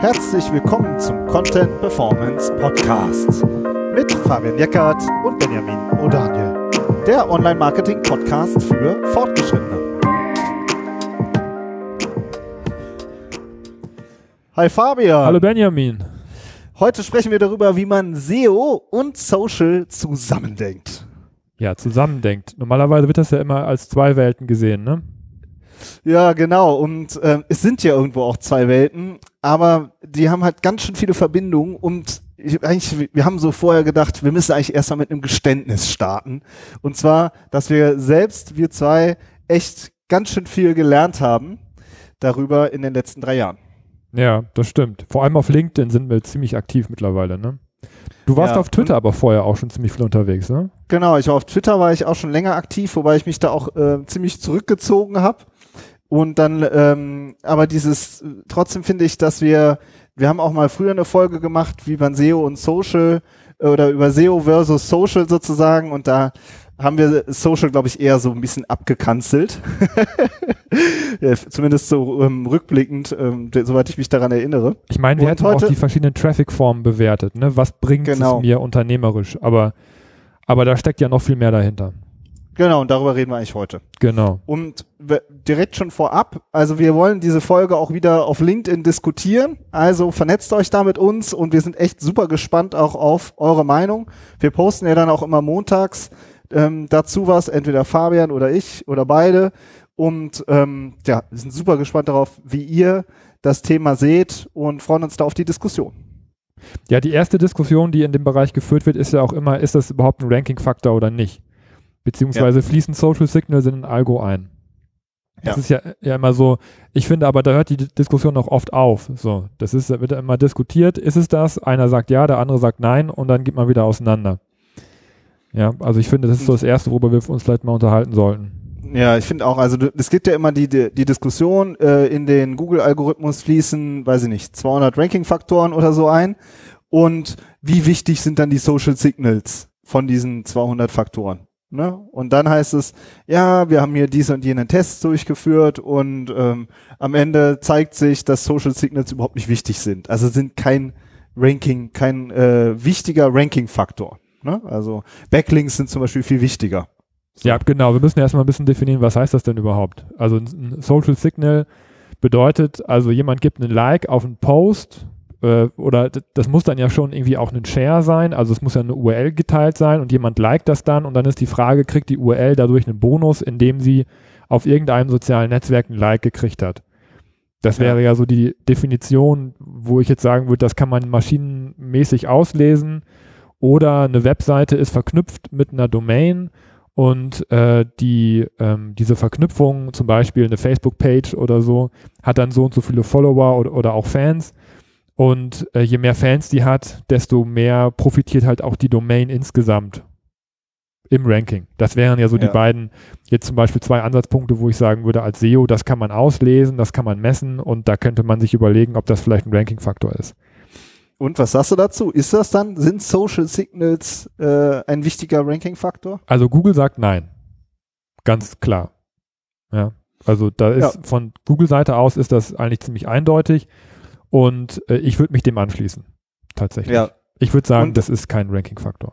Herzlich willkommen zum Content Performance Podcast mit Fabian Jeckert und Benjamin O'Daniel, der Online-Marketing-Podcast für Fortgeschrittene. Hi Fabian. Hallo Benjamin. Heute sprechen wir darüber, wie man SEO und Social zusammendenkt. Ja, zusammendenkt. Normalerweise wird das ja immer als zwei Welten gesehen, ne? Ja, genau. Und äh, es sind ja irgendwo auch zwei Welten, aber die haben halt ganz schön viele Verbindungen und ich, eigentlich, wir haben so vorher gedacht, wir müssen eigentlich erstmal mit einem Geständnis starten. Und zwar, dass wir selbst, wir zwei, echt ganz schön viel gelernt haben darüber in den letzten drei Jahren. Ja, das stimmt. Vor allem auf LinkedIn sind wir ziemlich aktiv mittlerweile, ne? Du warst Ja, auf Twitter aber vorher auch schon ziemlich viel unterwegs, ne? Genau, ich war auf Twitter, war ich auch schon länger aktiv, wobei ich mich da auch äh, ziemlich zurückgezogen habe. Und dann, ähm, aber dieses, trotzdem finde ich, dass wir, wir haben auch mal früher eine Folge gemacht, wie man SEO und Social äh, oder über SEO versus Social sozusagen und da haben wir Social, glaube ich, eher so ein bisschen abgekanzelt. ja, zumindest so ähm, rückblickend, ähm, soweit ich mich daran erinnere. Ich meine, wir Und hätten auch heute- die verschiedenen Traffic-Formen bewertet, ne? Was bringt Genau. es mir unternehmerisch? Aber, aber da steckt ja noch viel mehr dahinter. Genau, und darüber reden wir eigentlich heute. Genau. Und direkt schon vorab, also wir wollen diese Folge auch wieder auf LinkedIn diskutieren. Also vernetzt euch da mit uns und wir sind echt super gespannt auch auf eure Meinung. Wir posten ja dann auch immer montags ähm, dazu was, entweder Fabian oder ich oder beide. Und ähm, ja, wir sind super gespannt darauf, wie ihr das Thema seht und freuen uns da auf die Diskussion. Ja, die erste Diskussion, die in dem Bereich geführt wird, ist ja auch immer, ist das überhaupt ein Ranking-Faktor oder nicht? Beziehungsweise fließen Social Signals in ein Algo ein. Das Ja. ist ja, ja immer so, ich finde aber, da hört die Diskussion auch oft auf. So, das ist, wird ja immer diskutiert, ist es das? Einer sagt ja, der andere sagt nein und dann geht man wieder auseinander. Ja, also ich finde, das ist so das Erste, worüber wir uns vielleicht mal unterhalten sollten. Ja, ich finde auch, also es gibt ja immer die, die, die Diskussion, äh, in den Google-Algorithmus fließen, weiß ich nicht, 200 Ranking-Faktoren oder so ein. Und wie wichtig sind dann die Social Signals von diesen 200 Faktoren? Ne? Und dann heißt es, ja, wir haben hier diese und jenen Tests durchgeführt und ähm, am Ende zeigt sich, dass Social Signals überhaupt nicht wichtig sind. Also sind kein Ranking, kein äh, wichtiger Ranking-Faktor. Ne? Also Backlinks sind zum Beispiel viel wichtiger. So. Ja, genau. Wir müssen erstmal ein bisschen definieren, was heißt das denn überhaupt? Also ein Social Signal bedeutet, also jemand gibt einen Like auf einen Post äh, oder das muss dann ja schon irgendwie auch ein Share sein, also es muss ja eine URL geteilt sein und jemand liked das dann und dann ist die Frage, kriegt die URL dadurch einen Bonus, indem sie auf irgendeinem sozialen Netzwerk ein Like gekriegt hat? Das Ja. wäre ja so die Definition, wo ich jetzt sagen würde, das kann man maschinenmäßig auslesen oder eine Webseite ist verknüpft mit einer Domain und äh, die ähm, diese Verknüpfung, zum Beispiel eine Facebook-Page oder so, hat dann so und so viele Follower oder, oder auch Fans. Und äh, je mehr Fans die hat, desto mehr profitiert halt auch die Domain insgesamt im Ranking. Das wären ja so die Ja. beiden, jetzt zum Beispiel zwei Ansatzpunkte, wo ich sagen würde, als SEO, das kann man auslesen, das kann man messen und da könnte man sich überlegen, ob das vielleicht ein Ranking-Faktor ist. Und was sagst du dazu? Ist das dann, sind Social Signals äh, ein wichtiger Ranking-Faktor? Also Google sagt nein. Ganz klar. Ja. Also da ist Ja. von Google-Seite aus ist das eigentlich ziemlich eindeutig und äh, ich würde mich dem anschließen. Tatsächlich. Ich würde sagen, Und- das ist kein Ranking-Faktor.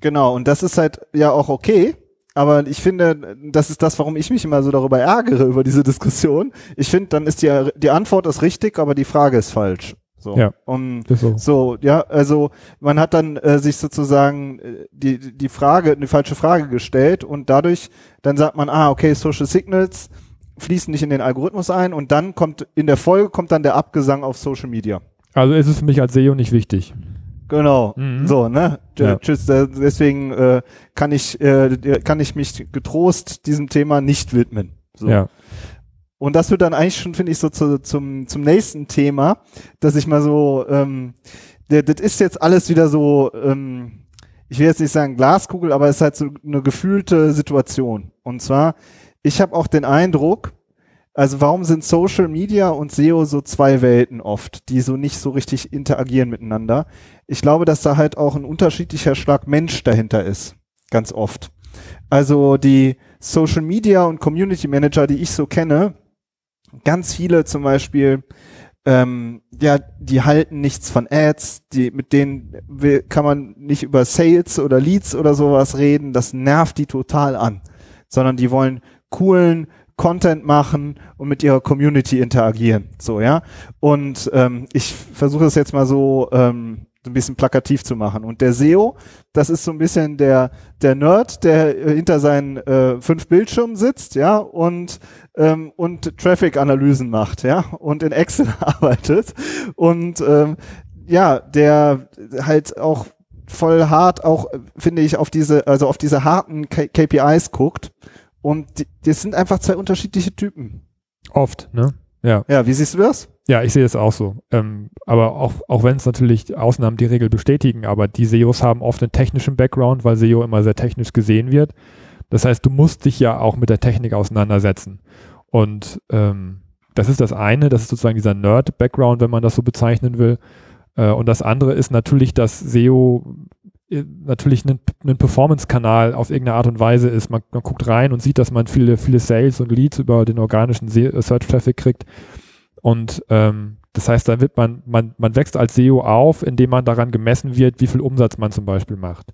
genau. Und das ist halt ja auch okay. Aber ich finde, das ist das, warum ich mich immer so darüber ärgere, über diese Diskussion. Ich finde, dann ist die, die Antwort ist richtig, aber die Frage ist falsch. So. Ja. Und so. So, ja, also man hat dann äh, sich sozusagen äh, die, die Frage, eine falsche Frage gestellt und dadurch, dann sagt man, ah, okay, Social Signals fließen nicht in den Algorithmus ein und dann kommt, in der Folge kommt dann der Abgesang auf Social Media. Also ist es für mich als SEO nicht wichtig. Genau, Mhm. so, ne? Ja. Tschüss, äh, deswegen äh, kann ich, äh, kann ich mich getrost diesem Thema nicht widmen. So. Ja. Und das wird dann eigentlich schon, finde ich, so zu, zum, zum nächsten Thema, dass ich mal so, ähm, das ist jetzt alles wieder so, ähm, ich will jetzt nicht sagen Glaskugel, aber es ist halt so eine gefühlte Situation. Und zwar, ich habe auch den Eindruck, also warum sind Social Media und SEO so zwei Welten oft, die so nicht so richtig interagieren miteinander? Ich glaube, dass da halt auch ein unterschiedlicher Schlag Mensch dahinter ist. Ganz oft. Also die Social Media und Community Manager, die ich so kenne, ganz viele zum Beispiel, ähm, ja, die halten nichts von Ads, die, mit denen will, kann man nicht über Sales oder Leads oder sowas reden, das nervt die total an, sondern die wollen coolen Content machen und mit ihrer Community interagieren, so, ja. Und ähm, ich versuche es jetzt mal so, ähm, ein bisschen plakativ zu machen. Und der SEO, das ist so ein bisschen der, der Nerd, der äh, hinter seinen äh, fünf Bildschirmen sitzt, ja, und, ähm, und Traffic-Analysen macht, ja, und in Excel arbeitet. Und ähm, ja, der halt auch voll hart auch, finde ich, auf diese, also auf diese harten K KPIs guckt. Und das sind einfach zwei unterschiedliche Typen. Oft, ne? Ja. Ja, wie siehst du das? Ja, ich sehe es auch so. Ähm, aber auch, auch wenn es natürlich Ausnahmen die Regel bestätigen, aber die SEOs haben oft einen technischen Background, weil SEO immer sehr technisch gesehen wird. Das heißt, du musst dich ja auch mit der Technik auseinandersetzen. Und ähm, das ist das eine, das ist sozusagen dieser Nerd-Background, wenn man das so bezeichnen will. Äh, und das andere ist natürlich, dass SEO natürlich ein, ein Performance-Kanal auf irgendeine Art und Weise ist. Man, man, guckt rein und sieht, dass man viele, viele Sales und Leads über den organischen Search-Traffic kriegt. Und ähm, das heißt, da wird man, man, man wächst als SEO auf, indem man daran gemessen wird, wie viel Umsatz man zum Beispiel macht.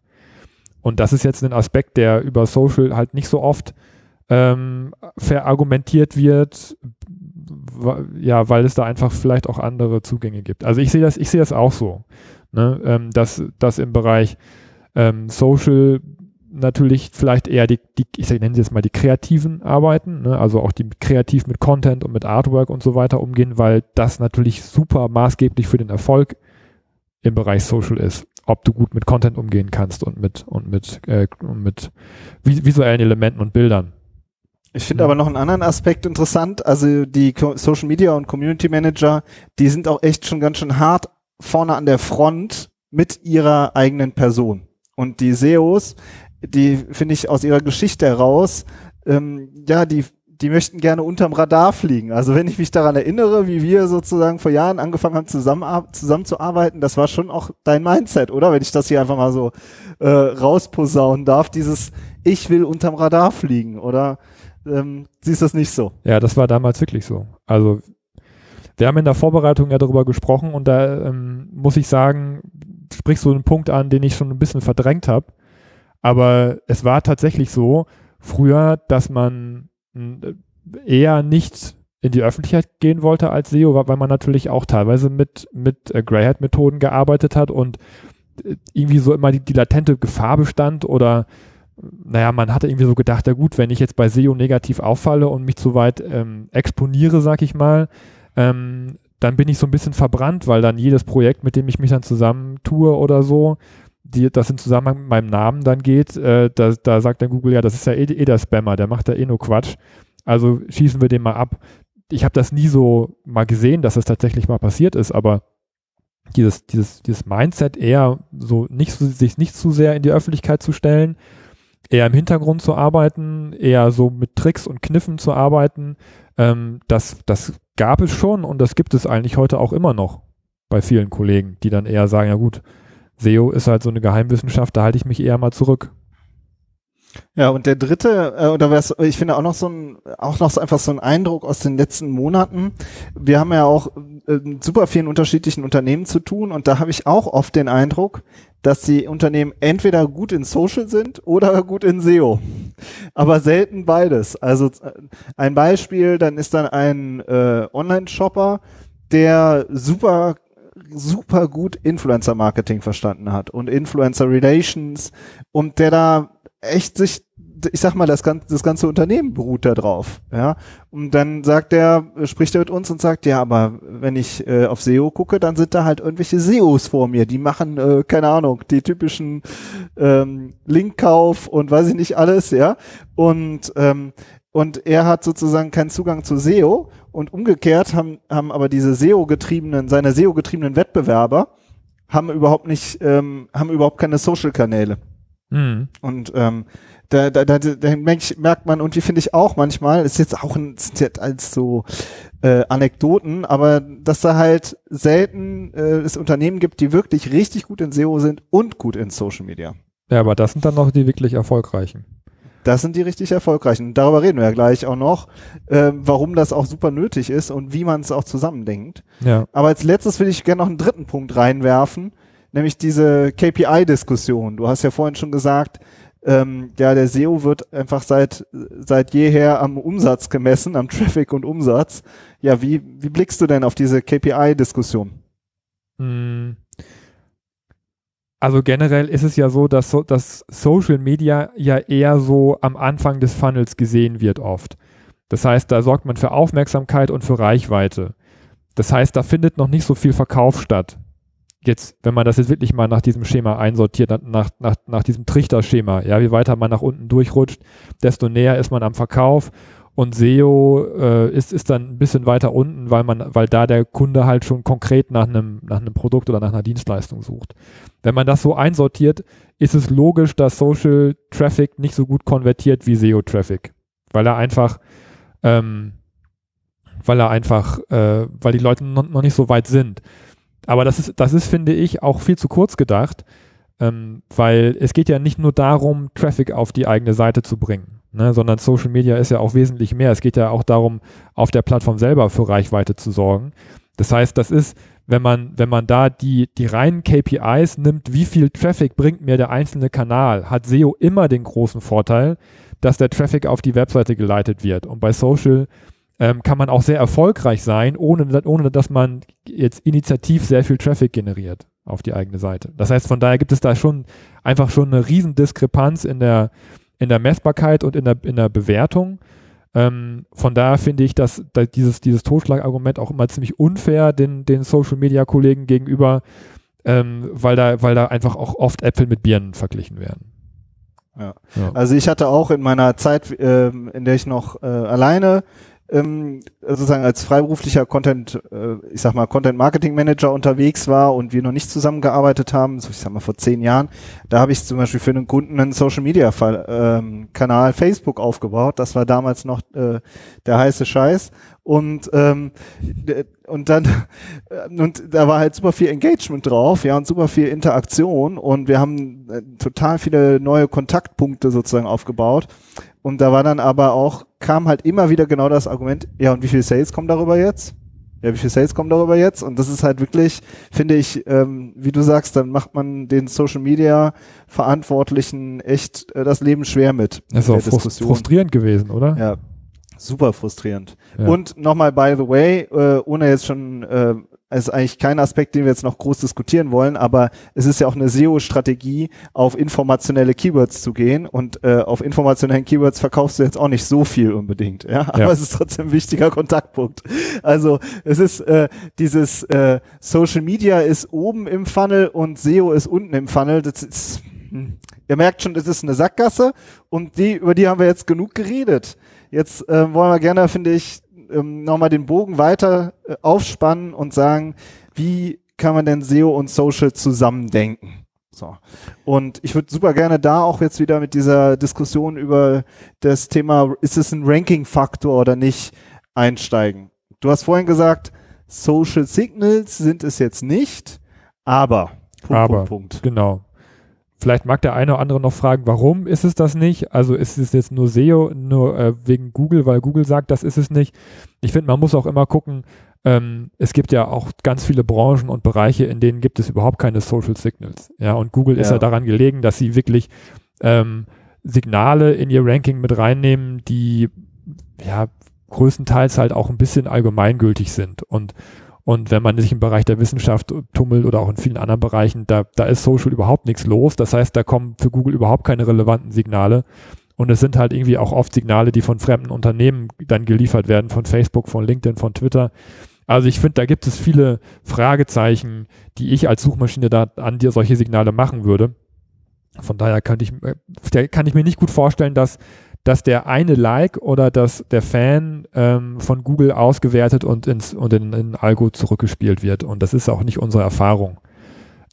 Und das ist jetzt ein Aspekt, der über Social halt nicht so oft ähm, verargumentiert wird, ja, weil es da einfach vielleicht auch andere Zugänge gibt. Also ich sehe das, ich sehe das auch so, ne? ähm, dass, dass im Bereich ähm, Social natürlich vielleicht eher die, die ich nenne sie jetzt mal die kreativen Arbeiten, ne? also auch die kreativ mit Content und mit Artwork und so weiter umgehen, weil das natürlich super maßgeblich für den Erfolg im Bereich Social ist, ob du gut mit Content umgehen kannst und mit und mit äh, und mit visuellen Elementen und Bildern. Ich finde aber noch einen anderen Aspekt interessant. Also die Social Media und Community Manager, die sind auch echt schon ganz schön hart vorne an der Front mit ihrer eigenen Person. Und die SEOs, die finde ich aus ihrer Geschichte heraus, ähm, ja, die, die möchten gerne unterm Radar fliegen. Also wenn ich mich daran erinnere, wie wir sozusagen vor Jahren angefangen haben, zusammen, zusammenzuarbeiten, das war schon auch dein Mindset, oder? Wenn ich das hier einfach mal so äh, rausposaunen darf, dieses Ich will unterm Radar fliegen, oder ähm, siehst du das nicht so? Ja, das war damals wirklich so. Also wir haben in der Vorbereitung ja darüber gesprochen und da ähm, muss ich sagen, sprichst du einen Punkt an, den ich schon ein bisschen verdrängt habe. Aber es war tatsächlich so früher, dass man äh, eher nicht in die Öffentlichkeit gehen wollte als SEO, weil man natürlich auch teilweise mit, mit äh, Greyhat-Methoden gearbeitet hat und äh, irgendwie so immer die, die latente Gefahr bestand oder naja, man hatte irgendwie so gedacht, ja gut, wenn ich jetzt bei SEO negativ auffalle und mich zu weit ähm, exponiere, sag ich mal, ähm, dann bin ich so ein bisschen verbrannt, weil dann jedes Projekt, mit dem ich mich dann zusammentue oder so, die, das in Zusammenhang mit meinem Namen dann geht, äh, da, da sagt dann Google, ja, das ist ja eh, eh der Spammer, der macht da eh nur Quatsch. Also schießen wir den mal ab. Ich habe das nie so mal gesehen, dass das tatsächlich mal passiert ist, aber dieses, dieses, dieses Mindset eher so nicht sich nicht zu sehr in die Öffentlichkeit zu stellen, eher im Hintergrund zu arbeiten, eher so mit Tricks und Kniffen zu arbeiten, ähm, das, das gab es schon und das gibt es eigentlich heute auch immer noch bei vielen Kollegen, die dann eher sagen, ja gut, SEO ist halt so eine Geheimwissenschaft, da halte ich mich eher mal zurück. Ja, und der dritte, äh, oder was, ich finde auch noch so ein, auch noch so einfach so ein Eindruck aus den letzten Monaten. Wir haben ja auch äh, super vielen unterschiedlichen Unternehmen zu tun und da habe ich auch oft den Eindruck, dass die Unternehmen entweder gut in Social sind oder gut in SEO. Aber selten beides. Also äh, ein Beispiel, dann ist dann ein äh, Online-Shopper, der super super gut Influencer Marketing verstanden hat und Influencer Relations und der da echt sich ich sag mal, das ganze, das ganze Unternehmen beruht da drauf, ja. Und dann sagt er, spricht er mit uns und sagt, ja, aber wenn ich äh, auf SEO gucke, dann sind da halt irgendwelche SEOs vor mir, die machen, äh, keine Ahnung, die typischen ähm, Linkkauf und weiß ich nicht alles, ja. Und ähm, und er hat sozusagen keinen Zugang zu SEO und umgekehrt haben, haben aber diese SEO-getriebenen, seine SEO-getriebenen Wettbewerber haben überhaupt nicht, ähm, haben überhaupt keine Social-Kanäle. Mhm. Und ähm, da, da, da, da merkt man, und die finde ich auch manchmal, ist jetzt auch ein, sind jetzt als so äh, Anekdoten, aber dass da halt selten äh, es Unternehmen gibt, die wirklich richtig gut in SEO sind und gut in Social Media. Ja, aber das sind dann noch die wirklich erfolgreichen. Das sind die richtig erfolgreichen. Darüber reden wir ja gleich auch noch, äh, warum das auch super nötig ist und wie man es auch zusammendenkt. Ja. Aber als letztes will ich gerne noch einen dritten Punkt reinwerfen, nämlich diese KPI-Diskussion. Du hast ja vorhin schon gesagt, ähm, ja, der SEO wird einfach seit, seit jeher am Umsatz gemessen, am Traffic und Umsatz. Ja, wie, wie blickst du denn auf diese KPI-Diskussion? Hm. Also generell ist es ja so, dass, so, dass Social Media ja eher so am Anfang des Funnels gesehen wird oft. Das heißt, da sorgt man für Aufmerksamkeit und für Reichweite. Das heißt, da findet noch nicht so viel Verkauf statt. Jetzt, wenn man das jetzt wirklich mal nach diesem Schema einsortiert, nach, nach, nach diesem Trichterschema, ja, wie weiter man nach unten durchrutscht, desto näher ist man am Verkauf und SEO äh, ist, ist dann ein bisschen weiter unten, weil man, weil da der Kunde halt schon konkret nach einem, nach einem Produkt oder nach einer Dienstleistung sucht. Wenn man das so einsortiert, ist es logisch, dass Social Traffic nicht so gut konvertiert wie SEO Traffic, weil er einfach, ähm, weil er einfach, äh, weil die Leute noch, noch nicht so weit sind. Aber das ist, das ist, finde ich, auch viel zu kurz gedacht, ähm, weil es geht ja nicht nur darum, Traffic auf die eigene Seite zu bringen ne, sondern Social Media ist ja auch wesentlich mehr. Es geht ja auch darum, auf der Plattform selber für Reichweite zu sorgen. Das heißt, das ist, wenn man, wenn man da die, die reinen KPIs nimmt, wie viel Traffic bringt mir der einzelne Kanal, hat SEO immer den großen Vorteil, dass der Traffic auf die Webseite geleitet wird. Und bei Social ähm, kann man auch sehr erfolgreich sein, ohne, ohne dass man jetzt initiativ sehr viel Traffic generiert auf die eigene Seite. Das heißt, von daher gibt es da schon einfach schon eine riesen Diskrepanz in der, in der Messbarkeit und in der, in der Bewertung. Ähm, von daher finde ich, dass, dass dieses, dieses Totschlagargument auch immer ziemlich unfair den, den Social Media Kollegen gegenüber, ähm, weil, da, weil da einfach auch oft Äpfel mit Birnen verglichen werden. Ja. ja. Also ich hatte auch in meiner Zeit, äh, in der ich noch äh, alleine ähm, sozusagen als freiberuflicher Content, äh, ich sag mal, Content Marketing Manager unterwegs war und wir noch nicht zusammengearbeitet haben, so ich sag mal vor zehn Jahren, da habe ich zum Beispiel für einen Kunden einen Social Media ähm, Kanal Facebook aufgebaut. Das war damals noch äh, der heiße Scheiß. Und ähm, und dann und da war halt super viel Engagement drauf, ja, und super viel Interaktion und wir haben äh, total viele neue Kontaktpunkte sozusagen aufgebaut. Und da war dann aber auch, kam halt immer wieder genau das Argument, ja, und wie viel Sales kommen darüber jetzt? Ja, wie viel Sales kommen darüber jetzt? Und das ist halt wirklich, finde ich, ähm, wie du sagst, dann macht man den Social Media Verantwortlichen echt äh, das Leben schwer mit. Das ist auch frust frustrierend gewesen, oder? Ja, super frustrierend. Ja. Und nochmal, by the way, äh, ohne jetzt schon äh, es ist eigentlich kein Aspekt, den wir jetzt noch groß diskutieren wollen, aber es ist ja auch eine SEO-Strategie, auf informationelle Keywords zu gehen und äh, auf informationellen Keywords verkaufst du jetzt auch nicht so viel unbedingt, ja, aber ja. es ist trotzdem ein wichtiger Kontaktpunkt. Also es ist äh, dieses äh, Social Media ist oben im Funnel und SEO ist unten im Funnel. Das ist, hm. Ihr merkt schon, das ist eine Sackgasse und die über die haben wir jetzt genug geredet. Jetzt äh, wollen wir gerne, finde ich, ähm, nochmal den Bogen weiter äh, aufspannen und sagen, wie kann man denn SEO und Social zusammendenken? So. Und ich würde super gerne da auch jetzt wieder mit dieser Diskussion über das Thema, ist es ein Ranking-Faktor oder nicht, einsteigen. Du hast vorhin gesagt, Social Signals sind es jetzt nicht, aber Punkt, aber, Punkt, Punkt. Genau. Vielleicht mag der eine oder andere noch fragen, warum ist es das nicht? Also ist es jetzt nur SEO, nur äh, wegen Google, weil Google sagt, das ist es nicht. Ich finde, man muss auch immer gucken, ähm, es gibt ja auch ganz viele Branchen und Bereiche, in denen gibt es überhaupt keine Social Signals. Ja, und Google ja. ist ja daran gelegen, dass sie wirklich ähm, Signale in ihr Ranking mit reinnehmen, die ja größtenteils halt auch ein bisschen allgemeingültig sind. Und und wenn man sich im Bereich der Wissenschaft tummelt oder auch in vielen anderen Bereichen, da, da ist Social überhaupt nichts los. Das heißt, da kommen für Google überhaupt keine relevanten Signale. Und es sind halt irgendwie auch oft Signale, die von fremden Unternehmen dann geliefert werden, von Facebook, von LinkedIn, von Twitter. Also ich finde, da gibt es viele Fragezeichen, die ich als Suchmaschine da an dir solche Signale machen würde. Von daher könnte ich, äh, kann ich mir nicht gut vorstellen, dass dass der eine Like oder dass der Fan ähm, von Google ausgewertet und ins und in, in Algo zurückgespielt wird. Und das ist auch nicht unsere Erfahrung.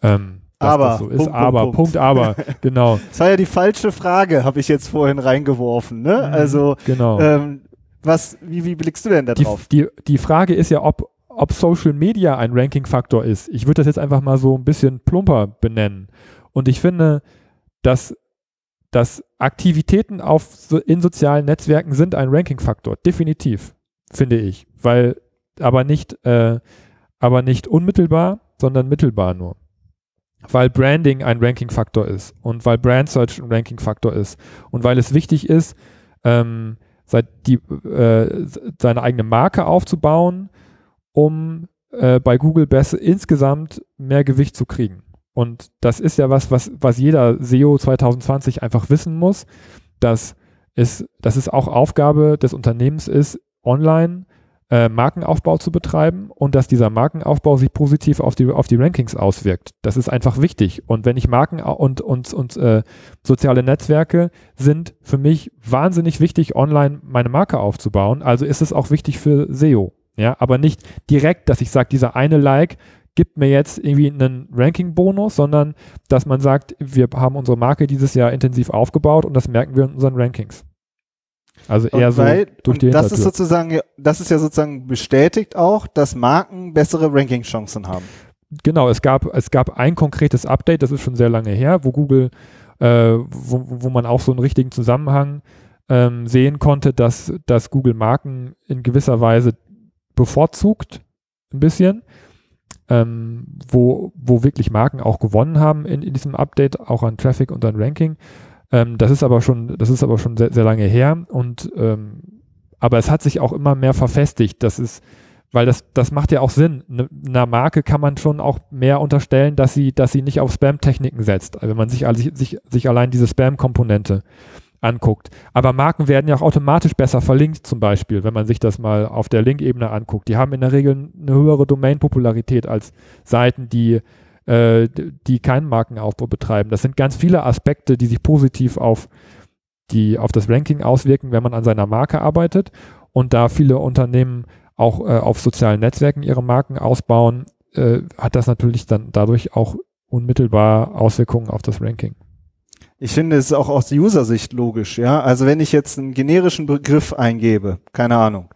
Ähm, aber, so ist. Punkt, aber, Punkt, Punkt, aber, genau. Das war ja die falsche Frage, habe ich jetzt vorhin reingeworfen. Ne? Mhm, also, genau. ähm, was, wie, wie blickst du denn da drauf? Die, die, die Frage ist ja, ob, ob Social Media ein Ranking-Faktor ist. Ich würde das jetzt einfach mal so ein bisschen plumper benennen. Und ich finde, dass dass Aktivitäten auf so, in sozialen Netzwerken sind ein Ranking-Faktor, definitiv, finde ich, weil aber nicht, äh, aber nicht unmittelbar, sondern mittelbar nur. Weil Branding ein Ranking-Faktor ist und weil Brand Search ein Ranking-Faktor ist und weil es wichtig ist, ähm, seit die, äh, seine eigene Marke aufzubauen, um äh, bei Google besser insgesamt mehr Gewicht zu kriegen. Und das ist ja was, was, was jeder SEO 2020 einfach wissen muss, dass es, dass es auch Aufgabe des Unternehmens ist, online äh, Markenaufbau zu betreiben und dass dieser Markenaufbau sich positiv auf die, auf die Rankings auswirkt. Das ist einfach wichtig. Und wenn ich Marken und, und, und äh, soziale Netzwerke sind für mich wahnsinnig wichtig, online meine Marke aufzubauen. Also ist es auch wichtig für SEO. Ja, aber nicht direkt, dass ich sage, dieser eine Like gibt mir jetzt irgendwie einen Ranking-Bonus, sondern dass man sagt, wir haben unsere Marke dieses Jahr intensiv aufgebaut und das merken wir in unseren Rankings. Also eher weil, so durch die Das ist sozusagen, das ist ja sozusagen bestätigt auch, dass Marken bessere Ranking-Chancen haben. Genau, es gab, es gab ein konkretes Update, das ist schon sehr lange her, wo Google, äh, wo, wo man auch so einen richtigen Zusammenhang ähm, sehen konnte, dass, dass Google Marken in gewisser Weise bevorzugt, ein bisschen ähm, wo, wo wirklich Marken auch gewonnen haben in, in diesem Update, auch an Traffic und an Ranking. Ähm, das ist aber schon, das ist aber schon sehr, sehr lange her und ähm, aber es hat sich auch immer mehr verfestigt. Das ist, weil das, das macht ja auch Sinn. Ne, einer Marke kann man schon auch mehr unterstellen, dass sie, dass sie nicht auf Spam-Techniken setzt. Also wenn man sich, also sich, sich allein diese Spam-Komponente anguckt. Aber Marken werden ja auch automatisch besser verlinkt, zum Beispiel, wenn man sich das mal auf der Link-Ebene anguckt. Die haben in der Regel eine höhere Domain-Popularität als Seiten, die, äh, die keinen Markenaufbau betreiben. Das sind ganz viele Aspekte, die sich positiv auf, die, auf das Ranking auswirken, wenn man an seiner Marke arbeitet. Und da viele Unternehmen auch äh, auf sozialen Netzwerken ihre Marken ausbauen, äh, hat das natürlich dann dadurch auch unmittelbar Auswirkungen auf das Ranking. Ich finde es ist auch aus User-Sicht logisch, ja. Also wenn ich jetzt einen generischen Begriff eingebe, keine Ahnung,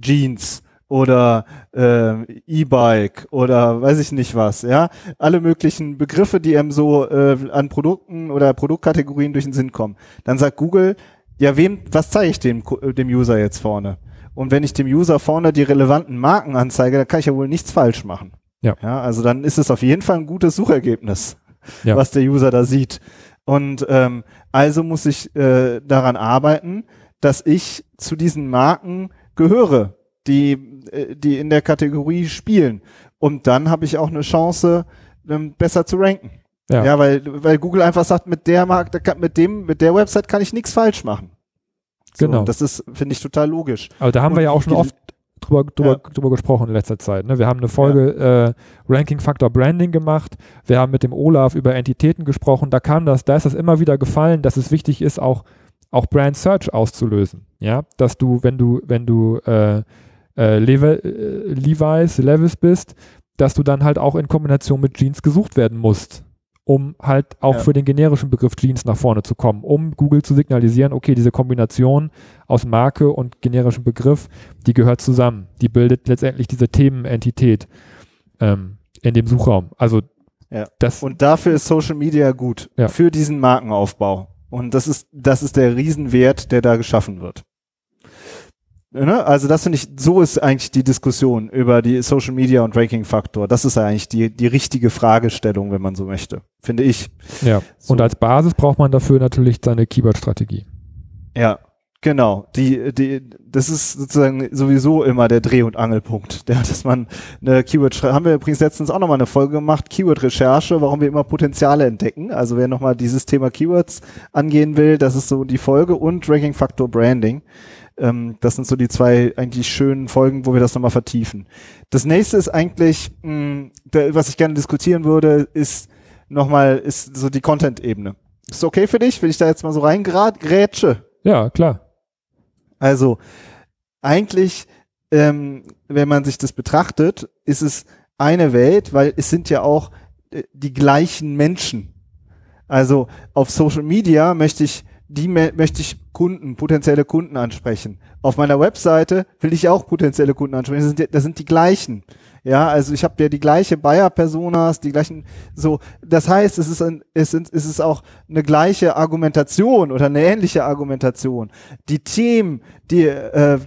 Jeans oder äh, E-Bike oder weiß ich nicht was, ja, alle möglichen Begriffe, die einem so äh, an Produkten oder Produktkategorien durch den Sinn kommen, dann sagt Google, ja, wem, was zeige ich dem, dem User jetzt vorne? Und wenn ich dem User vorne die relevanten Marken anzeige, dann kann ich ja wohl nichts falsch machen. Ja. ja also dann ist es auf jeden Fall ein gutes Suchergebnis, ja. was der User da sieht. Und ähm, also muss ich äh, daran arbeiten, dass ich zu diesen Marken gehöre, die, äh, die in der Kategorie spielen. Und dann habe ich auch eine Chance, ähm, besser zu ranken. Ja. ja, weil, weil Google einfach sagt, mit der Marke, mit dem, mit der Website kann ich nichts falsch machen. So, genau. Das ist, finde ich, total logisch. Aber da haben und wir ja auch schon oft drüber, drüber, ja. drüber gesprochen in letzter Zeit. Ne? Wir haben eine Folge ja. äh, Ranking Factor Branding gemacht. Wir haben mit dem Olaf über Entitäten gesprochen. Da kam das, da ist das immer wieder gefallen, dass es wichtig ist, auch, auch Brand Search auszulösen. Ja, dass du, wenn du, wenn du äh, äh, Levi, äh, Levi's, Levis bist, dass du dann halt auch in Kombination mit Jeans gesucht werden musst um halt auch ja. für den generischen Begriff Jeans nach vorne zu kommen, um Google zu signalisieren, okay, diese Kombination aus Marke und generischem Begriff, die gehört zusammen. Die bildet letztendlich diese Themenentität ähm, in dem Suchraum. Also ja. das und dafür ist Social Media gut ja. für diesen Markenaufbau. Und das ist das ist der Riesenwert, der da geschaffen wird. Ne? Also das finde ich, so ist eigentlich die Diskussion über die Social Media und Ranking-Faktor. Das ist eigentlich die, die richtige Fragestellung, wenn man so möchte, finde ich. Ja, so. und als Basis braucht man dafür natürlich seine Keyword-Strategie. Ja, genau. Die, die, das ist sozusagen sowieso immer der Dreh- und Angelpunkt, der, dass man eine Keyword, haben wir übrigens letztens auch nochmal eine Folge gemacht, Keyword-Recherche, warum wir immer Potenziale entdecken. Also wer nochmal dieses Thema Keywords angehen will, das ist so die Folge und Ranking-Faktor Branding. Ähm, das sind so die zwei eigentlich schönen Folgen, wo wir das nochmal vertiefen. Das nächste ist eigentlich, mh, mm, der, was ich gerne diskutieren würde, ist nochmal, ist so die Content-Ebene. Ist okay für dich, wenn ich da jetzt mal so reingrätsche? Ja, klar. Also, eigentlich, ähm, wenn man sich das betrachtet, ist es eine Welt, weil es sind ja auch äh, die gleichen Menschen. Also auf Social Media möchte ich die möchte ich Kunden, potenzielle Kunden ansprechen. Auf meiner Webseite will ich auch potenzielle Kunden ansprechen. Das sind, die, das sind die gleichen. Ja, also ich habe ja die gleiche Buyer-Personas, die gleichen, so, das heißt, es ist, ein, es, sind, es ist auch eine gleiche Argumentation oder eine ähnliche Argumentation. Die Themen, die, äh,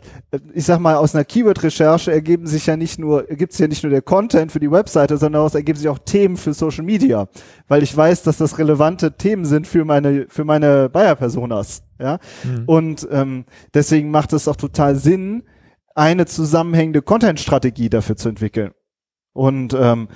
ich sag mal, aus einer Keyword-Recherche ergeben sich ja nicht nur, ergibt sich ja nicht nur der Content für die Webseite, sondern daraus ergeben sich auch Themen für Social Media, weil ich weiß, dass das relevante Themen sind für meine, für meine Buyer-Personas. Ja, mhm. und ähm, deswegen macht es auch total Sinn, eine zusammenhängende Content-Strategie dafür zu entwickeln. Und, ähm,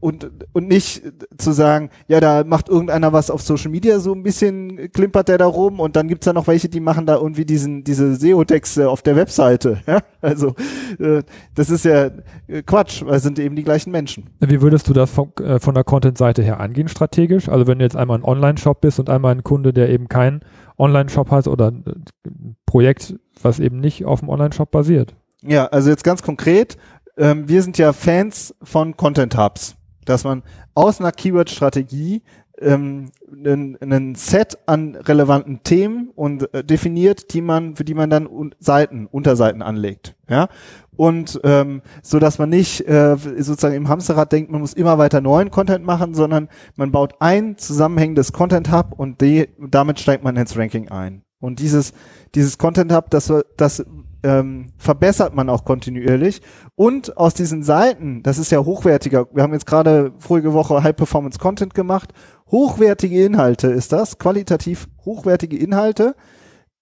und, und nicht zu sagen, ja, da macht irgendeiner was auf Social Media, so ein bisschen klimpert der da rum und dann gibt's da noch welche, die machen da irgendwie diesen, diese SEO-Texte auf der Webseite. Ja? Also äh, das ist ja äh, Quatsch, weil es sind eben die gleichen Menschen. Wie würdest du das von, äh, von der Content-Seite her angehen strategisch? Also wenn du jetzt einmal ein Online-Shop bist und einmal ein Kunde, der eben keinen Online-Shop hat oder ein Projekt was eben nicht auf dem Online-Shop basiert. Ja, also jetzt ganz konkret, ähm, wir sind ja Fans von Content Hubs, dass man aus einer Keyword-Strategie ähm, einen, Set an relevanten Themen und äh, definiert, die man, für die man dann un Seiten, Unterseiten anlegt. Ja, und ähm, so dass man nicht äh, sozusagen im Hamsterrad denkt, man muss immer weiter neuen Content machen, sondern man baut ein zusammenhängendes Content Hub und die, damit steigt man ins Ranking ein. Und dieses, dieses Content Hub, das, das ähm, verbessert man auch kontinuierlich. Und aus diesen Seiten, das ist ja hochwertiger, wir haben jetzt gerade vorige Woche High Performance Content gemacht, hochwertige Inhalte ist das, qualitativ hochwertige Inhalte.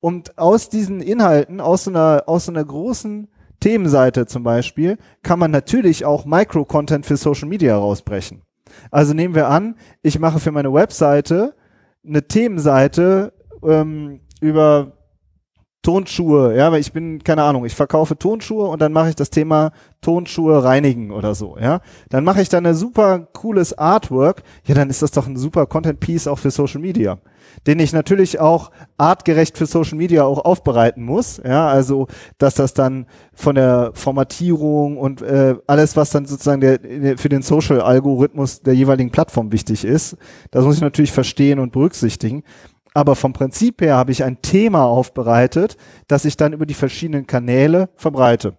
Und aus diesen Inhalten, aus so einer, aus so einer großen Themenseite zum Beispiel, kann man natürlich auch Micro-Content für Social Media rausbrechen. Also nehmen wir an, ich mache für meine Webseite eine Themenseite, ähm, über Tonschuhe, ja, weil ich bin, keine Ahnung, ich verkaufe Tonschuhe und dann mache ich das Thema Tonschuhe reinigen oder so, ja. Dann mache ich da eine super cooles Artwork, ja, dann ist das doch ein super Content Piece auch für Social Media, den ich natürlich auch artgerecht für Social Media auch aufbereiten muss, ja, also, dass das dann von der Formatierung und äh, alles, was dann sozusagen der, für den Social Algorithmus der jeweiligen Plattform wichtig ist, das muss ich natürlich verstehen und berücksichtigen. Aber vom Prinzip her habe ich ein Thema aufbereitet, das ich dann über die verschiedenen Kanäle verbreite.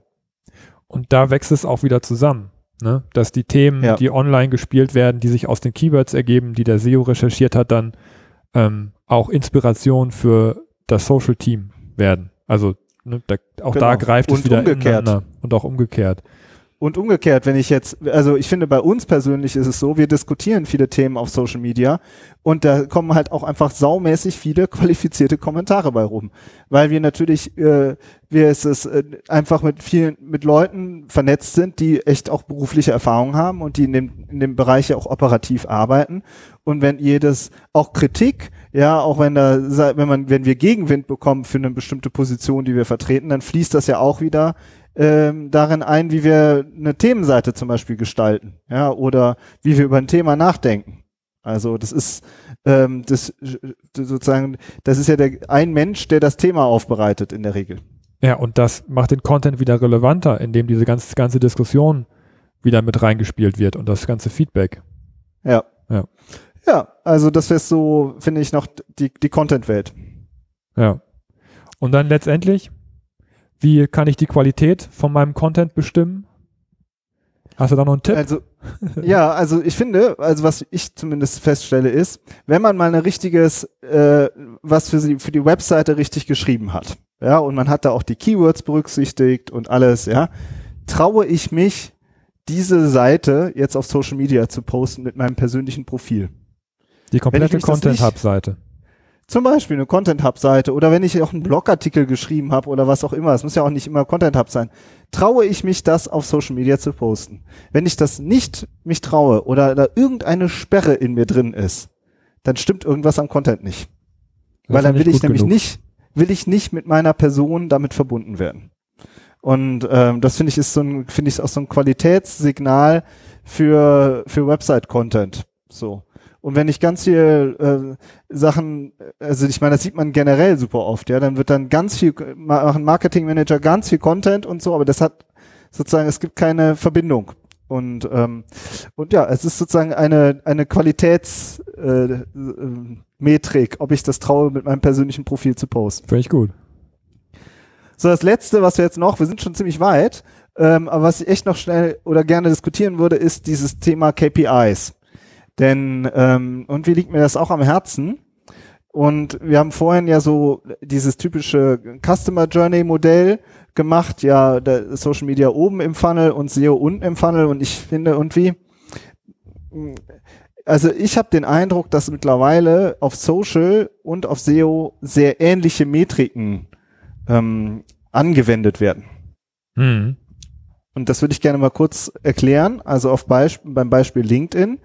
Und da wächst es auch wieder zusammen. Ne? Dass die Themen, ja. die online gespielt werden, die sich aus den Keywords ergeben, die der SEO recherchiert hat, dann ähm, auch Inspiration für das Social Team werden. Also ne, da, auch genau. da greift es wieder umgekehrt. ineinander und auch umgekehrt. Und umgekehrt, wenn ich jetzt, also ich finde, bei uns persönlich ist es so, wir diskutieren viele Themen auf Social Media und da kommen halt auch einfach saumäßig viele qualifizierte Kommentare bei rum. Weil wir natürlich, äh, wir es ist, äh, einfach mit vielen, mit Leuten vernetzt sind, die echt auch berufliche Erfahrung haben und die in dem, in dem Bereich ja auch operativ arbeiten. Und wenn jedes, auch Kritik, ja, auch wenn da, wenn man, wenn wir Gegenwind bekommen für eine bestimmte Position, die wir vertreten, dann fließt das ja auch wieder ähm, darin ein, wie wir eine Themenseite zum Beispiel gestalten, ja, oder wie wir über ein Thema nachdenken. Also das ist ähm, das sozusagen, das ist ja der ein Mensch, der das Thema aufbereitet in der Regel. Ja, und das macht den Content wieder relevanter, indem diese ganze, ganze Diskussion wieder mit reingespielt wird und das ganze Feedback. Ja. Ja. Ja, also das wäre so, finde ich, noch die, die Content-Welt. Ja. Und dann letztendlich wie kann ich die Qualität von meinem Content bestimmen? Hast du da noch einen Tipp? Also, ja, also ich finde, also was ich zumindest feststelle ist, wenn man mal ein richtiges, äh, was für, sie, für die Webseite richtig geschrieben hat, ja, und man hat da auch die Keywords berücksichtigt und alles, ja, traue ich mich, diese Seite jetzt auf Social Media zu posten mit meinem persönlichen Profil. Die komplette Content Hub Seite. Zum Beispiel eine Content Hub Seite oder wenn ich auch einen Blogartikel geschrieben habe oder was auch immer. Es muss ja auch nicht immer Content Hub sein. Traue ich mich, das auf Social Media zu posten? Wenn ich das nicht mich traue oder da irgendeine Sperre in mir drin ist, dann stimmt irgendwas am Content nicht. Das Weil dann will ich nämlich genug. nicht, will ich nicht mit meiner Person damit verbunden werden. Und ähm, das finde ich ist so ein, finde ich auch so ein Qualitätssignal für für Website-Content. So. Und wenn ich ganz viel äh, Sachen, also ich meine, das sieht man generell super oft, ja, dann wird dann ganz viel, machen Marketingmanager ganz viel Content und so, aber das hat sozusagen, es gibt keine Verbindung. Und, ähm, und ja, es ist sozusagen eine, eine Qualitäts, äh, äh ob ich das traue, mit meinem persönlichen Profil zu posten. Finde ich gut. So, das letzte, was wir jetzt noch, wir sind schon ziemlich weit, ähm, aber was ich echt noch schnell oder gerne diskutieren würde, ist dieses Thema KPIs. Denn ähm, irgendwie liegt mir das auch am Herzen. Und wir haben vorhin ja so dieses typische Customer Journey Modell gemacht, ja, Social Media oben im Funnel und SEO unten im Funnel. Und ich finde irgendwie, also ich habe den Eindruck, dass mittlerweile auf Social und auf SEO sehr ähnliche Metriken ähm, angewendet werden. Mhm. Und das würde ich gerne mal kurz erklären. Also auf Beisp beim Beispiel LinkedIn.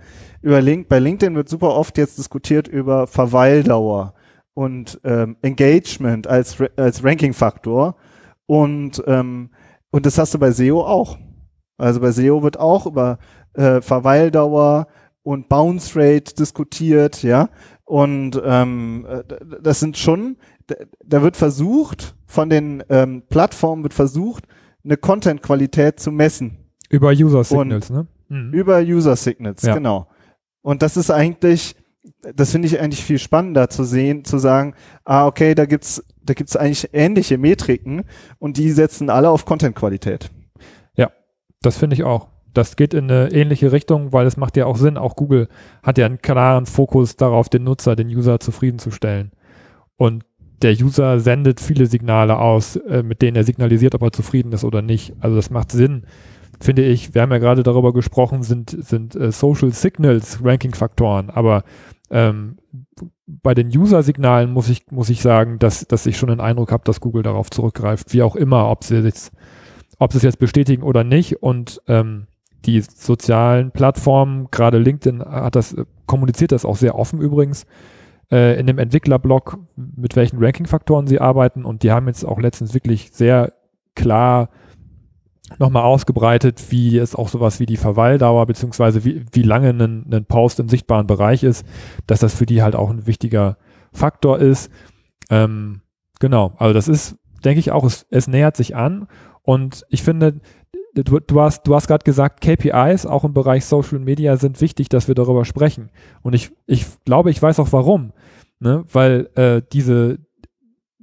Über Link bei LinkedIn wird super oft jetzt diskutiert über Verweildauer und ähm, Engagement als, als Ranking-Faktor. Und, ähm, und das hast du bei SEO auch. Also bei SEO wird auch über äh, Verweildauer und Bounce Rate diskutiert, ja. Und ähm, äh, das sind schon, da wird versucht, von den ähm, Plattformen wird versucht, eine Content-Qualität zu messen. Über User Signals, und ne? Mhm. Über User Signals, ja. genau. Und das ist eigentlich, das finde ich eigentlich viel spannender zu sehen, zu sagen, ah, okay, da gibt's, da gibt's eigentlich ähnliche Metriken und die setzen alle auf Content-Qualität. Ja, das finde ich auch das geht in eine ähnliche Richtung, weil es macht ja auch Sinn. Auch Google hat ja einen klaren Fokus darauf, den Nutzer, den User zufriedenzustellen. Und der User sendet viele Signale aus, äh, mit denen er signalisiert, ob er zufrieden ist oder nicht. Also das macht Sinn, finde ich. Wir haben ja gerade darüber gesprochen, sind, sind äh, Social Signals Ranking-Faktoren, aber ähm, bei den User-Signalen muss ich, muss ich sagen, dass, dass ich schon den Eindruck habe, dass Google darauf zurückgreift, wie auch immer, ob sie jetzt, ob sie es jetzt bestätigen oder nicht. Und ähm, die sozialen Plattformen, gerade LinkedIn hat das, kommuniziert das auch sehr offen übrigens, äh, in dem Entwicklerblog, mit welchen Ranking-Faktoren sie arbeiten und die haben jetzt auch letztens wirklich sehr klar nochmal ausgebreitet, wie es auch sowas wie die Verweildauer beziehungsweise wie, wie lange ein, ein Post im sichtbaren Bereich ist, dass das für die halt auch ein wichtiger Faktor ist. Ähm, genau, also das ist, denke ich auch, es, es nähert sich an und ich finde, du, du hast, du hast gerade gesagt, KPIs auch im Bereich Social Media sind wichtig, dass wir darüber sprechen. Und ich, ich glaube, ich weiß auch warum. Ne? Weil äh, diese,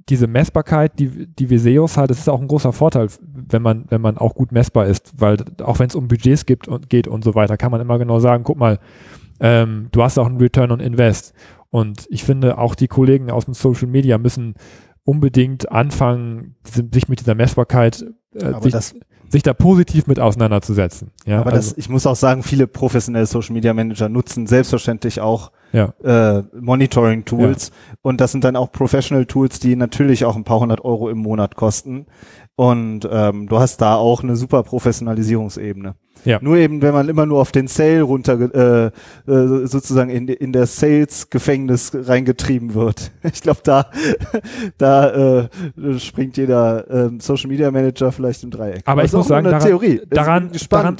diese Messbarkeit, die, die Viseos hat, das ist auch ein großer Vorteil, wenn man, wenn man auch gut messbar ist, weil auch wenn es um Budgets gibt und geht und so weiter, kann man immer genau sagen, guck mal, ähm, du hast auch einen Return on Invest. Und ich finde, auch die Kollegen aus dem Social Media müssen unbedingt anfangen, sich mit dieser Messbarkeit äh, sich, sich da positiv mit auseinanderzusetzen. Ja, aber also, das, ich muss auch sagen, viele professionelle Social Media Manager nutzen selbstverständlich auch ja. äh, Monitoring Tools ja. und das sind dann auch Professional Tools, die natürlich auch ein paar hundert Euro im Monat kosten. Und ähm, du hast da auch eine super Professionalisierungsebene. Ja. Nur eben, wenn man immer nur auf den Sale runter, äh, äh, sozusagen in, in der Sales-Gefängnis reingetrieben wird. Ich glaube, da, da äh, springt jeder äh, Social Media Manager vielleicht im Dreieck. Aber ich muss sagen, daran, Theorie. daran, daran,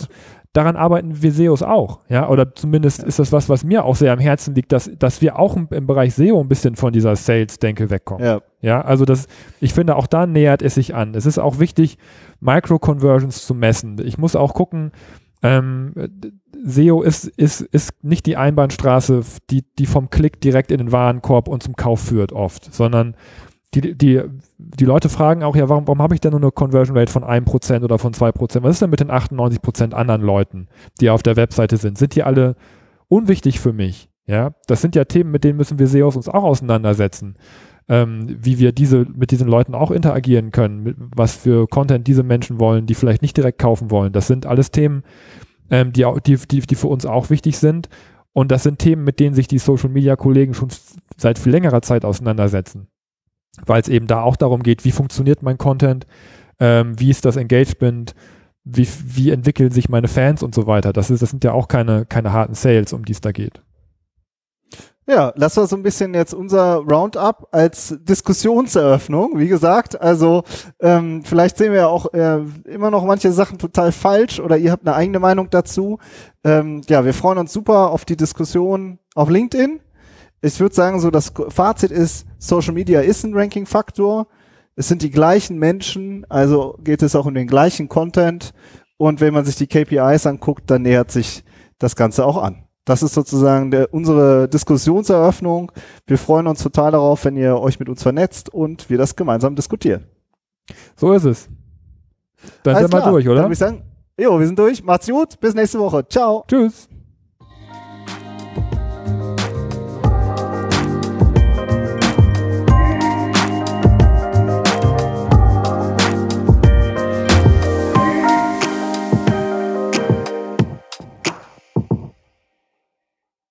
daran arbeiten wir SEOs auch, ja, oder zumindest ja. ist das was, was mir auch sehr am Herzen liegt, dass, dass wir auch im, im Bereich SEO ein bisschen von dieser Sales-Denke wegkommen. Ja. ja, also das, ich finde auch da nähert es sich an. Es ist auch wichtig, Micro-Conversions zu messen. Ich muss auch gucken, ähm, SEO ist, ist, ist nicht die Einbahnstraße, die, die vom Klick direkt in den Warenkorb und zum Kauf führt oft, sondern die, die, die Leute fragen auch, ja, warum, warum habe ich denn nur eine Conversion Rate von 1% oder von 2%? Was ist denn mit den 98% anderen Leuten, die auf der Webseite sind? Sind die alle unwichtig für mich? Ja, das sind ja Themen, mit denen müssen wir SEOs uns auch auseinandersetzen. Ähm, wie wir diese, mit diesen Leuten auch interagieren können, mit, was für Content diese Menschen wollen, die vielleicht nicht direkt kaufen wollen. Das sind alles Themen, ähm, die, die, die, die für uns auch wichtig sind. Und das sind Themen, mit denen sich die Social Media Kollegen schon seit viel längerer Zeit auseinandersetzen weil es eben da auch darum geht, wie funktioniert mein Content, ähm, wie ist das Engagement, wie, wie entwickeln sich meine Fans und so weiter. Das, ist, das sind ja auch keine, keine harten Sales, um die es da geht. Ja, lass uns so ein bisschen jetzt unser Roundup als Diskussionseröffnung. Wie gesagt, also ähm, vielleicht sehen wir ja auch äh, immer noch manche Sachen total falsch oder ihr habt eine eigene Meinung dazu. Ähm, ja, wir freuen uns super auf die Diskussion auf LinkedIn ich würde sagen, so das Fazit ist, Social Media ist ein Ranking-Faktor. Es sind die gleichen Menschen, also geht es auch um den gleichen Content. Und wenn man sich die KPIs anguckt, dann nähert sich das Ganze auch an. Das ist sozusagen der, unsere Diskussionseröffnung. Wir freuen uns total darauf, wenn ihr euch mit uns vernetzt und wir das gemeinsam diskutieren. So ist es. Dann Alles sind wir durch, Dann oder? würde ich sagen, jo, wir sind durch. Macht's gut. Bis nächste Woche. Ciao. Tschüss.